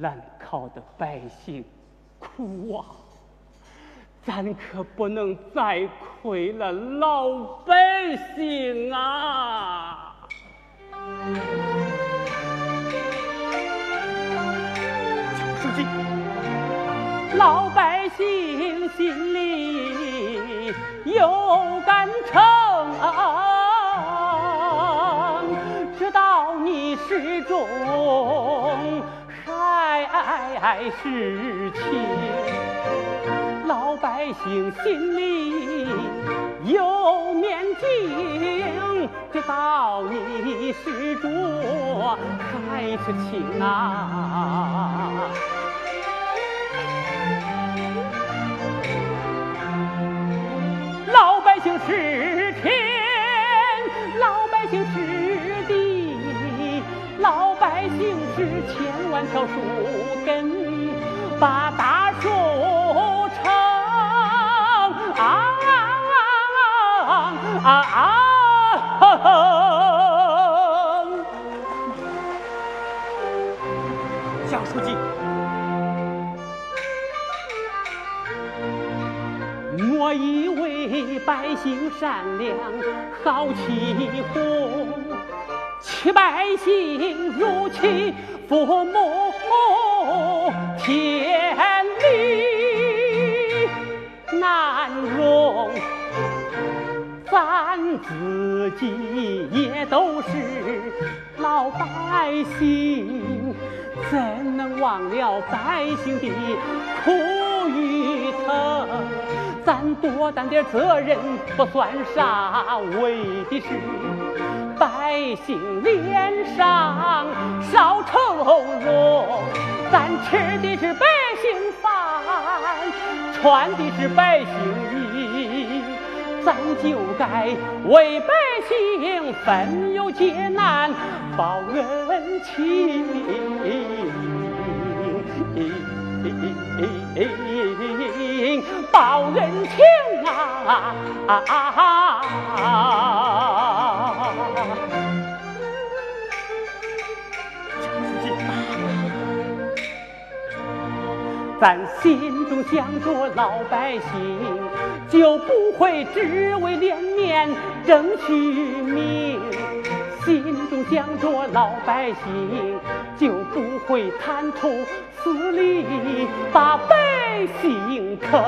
兰考的百姓苦啊！咱可不能再亏了老百姓啊！书记，老百姓心里有杆秤，知道你始终还是情。老百姓心里有面镜，知道你是主还是亲啊？老百姓是天，老百姓是，老百姓是千万条树根，把大树撑。啊啊！蒋书记，我以为百姓善良好气乎，欺百姓如欺父母，天理难容。咱自己也都是老百姓，怎能忘了百姓的苦与疼？咱多担点责任不算啥，为的是百姓脸上少愁容。咱吃的是百姓饭，穿的是百姓衣。咱就该为百姓分忧解难报恩情，报恩情啊！咱心中想着老百姓。就不会只为脸面争取名，心中想着老百姓，就不会贪图私利把百姓坑。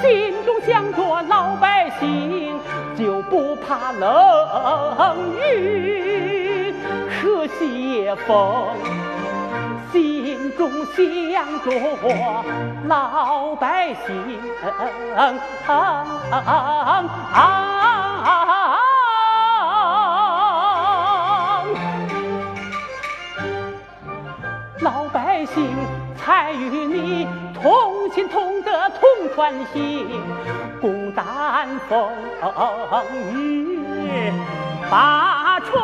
心中想着老百姓，就不怕冷雨和斜风。心中想着老百姓，老百姓才与你同心同德同船行，共担风雨把船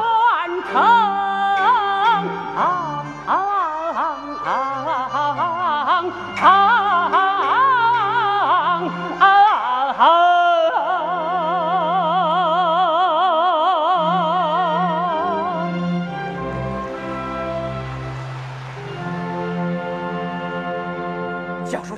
撑。长安小